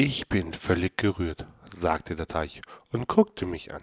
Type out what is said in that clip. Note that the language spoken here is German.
Ich bin völlig gerührt, sagte der Teich und guckte mich an.